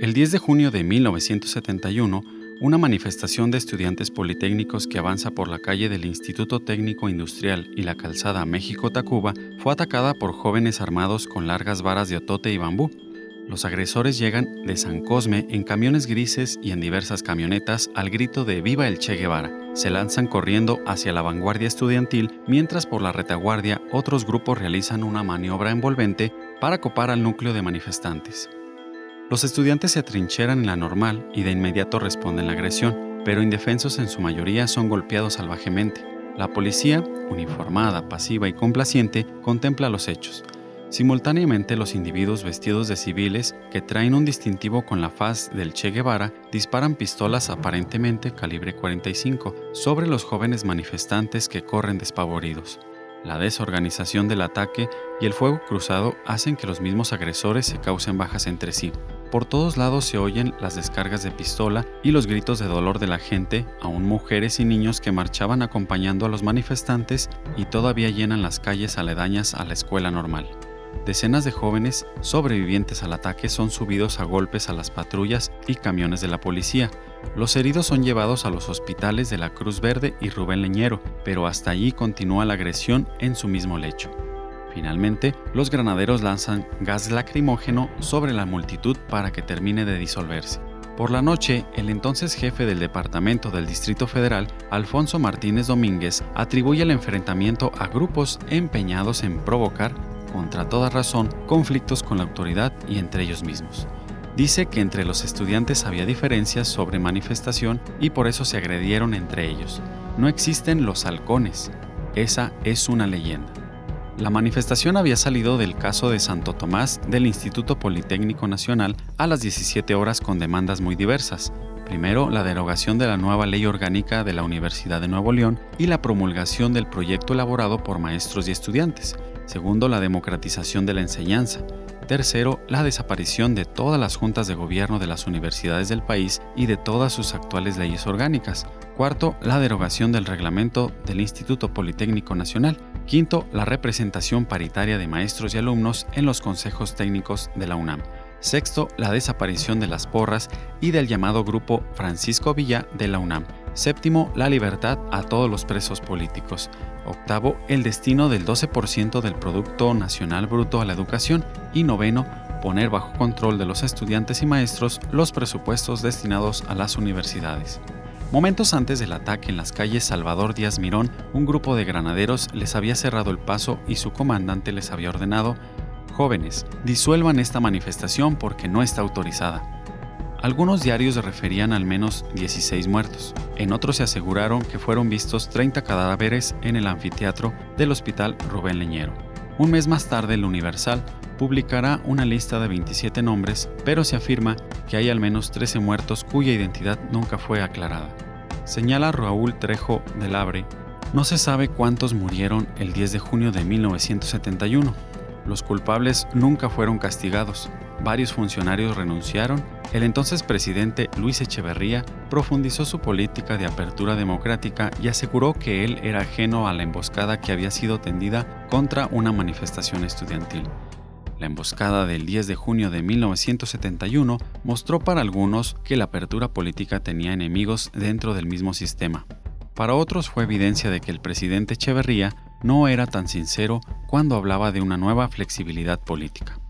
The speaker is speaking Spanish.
El 10 de junio de 1971, una manifestación de estudiantes politécnicos que avanza por la calle del Instituto Técnico Industrial y la calzada México-Tacuba fue atacada por jóvenes armados con largas varas de otote y bambú. Los agresores llegan de San Cosme en camiones grises y en diversas camionetas al grito de Viva el Che Guevara. Se lanzan corriendo hacia la vanguardia estudiantil mientras por la retaguardia otros grupos realizan una maniobra envolvente para copar al núcleo de manifestantes. Los estudiantes se atrincheran en la normal y de inmediato responden la agresión, pero indefensos en su mayoría son golpeados salvajemente. La policía, uniformada, pasiva y complaciente, contempla los hechos. Simultáneamente los individuos vestidos de civiles, que traen un distintivo con la faz del Che Guevara, disparan pistolas aparentemente calibre 45 sobre los jóvenes manifestantes que corren despavoridos. La desorganización del ataque y el fuego cruzado hacen que los mismos agresores se causen bajas entre sí. Por todos lados se oyen las descargas de pistola y los gritos de dolor de la gente, aún mujeres y niños que marchaban acompañando a los manifestantes y todavía llenan las calles aledañas a la escuela normal. Decenas de jóvenes sobrevivientes al ataque son subidos a golpes a las patrullas y camiones de la policía. Los heridos son llevados a los hospitales de la Cruz Verde y Rubén Leñero, pero hasta allí continúa la agresión en su mismo lecho. Finalmente, los granaderos lanzan gas lacrimógeno sobre la multitud para que termine de disolverse. Por la noche, el entonces jefe del Departamento del Distrito Federal, Alfonso Martínez Domínguez, atribuye el enfrentamiento a grupos empeñados en provocar contra toda razón, conflictos con la autoridad y entre ellos mismos. Dice que entre los estudiantes había diferencias sobre manifestación y por eso se agredieron entre ellos. No existen los halcones. Esa es una leyenda. La manifestación había salido del caso de Santo Tomás del Instituto Politécnico Nacional a las 17 horas con demandas muy diversas. Primero, la derogación de la nueva ley orgánica de la Universidad de Nuevo León y la promulgación del proyecto elaborado por maestros y estudiantes. Segundo, la democratización de la enseñanza. Tercero, la desaparición de todas las juntas de gobierno de las universidades del país y de todas sus actuales leyes orgánicas. Cuarto, la derogación del reglamento del Instituto Politécnico Nacional. Quinto, la representación paritaria de maestros y alumnos en los consejos técnicos de la UNAM. Sexto, la desaparición de las porras y del llamado grupo Francisco Villa de la UNAM. Séptimo, la libertad a todos los presos políticos. Octavo, el destino del 12% del Producto Nacional Bruto a la educación. Y noveno, poner bajo control de los estudiantes y maestros los presupuestos destinados a las universidades. Momentos antes del ataque en las calles Salvador Díaz Mirón, un grupo de granaderos les había cerrado el paso y su comandante les había ordenado, jóvenes, disuelvan esta manifestación porque no está autorizada. Algunos diarios referían al menos 16 muertos. En otros se aseguraron que fueron vistos 30 cadáveres en el anfiteatro del Hospital Rubén Leñero. Un mes más tarde, el Universal publicará una lista de 27 nombres, pero se afirma que hay al menos 13 muertos cuya identidad nunca fue aclarada. Señala Raúl Trejo del Abre, no se sabe cuántos murieron el 10 de junio de 1971. Los culpables nunca fueron castigados. Varios funcionarios renunciaron el entonces presidente Luis Echeverría profundizó su política de apertura democrática y aseguró que él era ajeno a la emboscada que había sido tendida contra una manifestación estudiantil. La emboscada del 10 de junio de 1971 mostró para algunos que la apertura política tenía enemigos dentro del mismo sistema. Para otros fue evidencia de que el presidente Echeverría no era tan sincero cuando hablaba de una nueva flexibilidad política.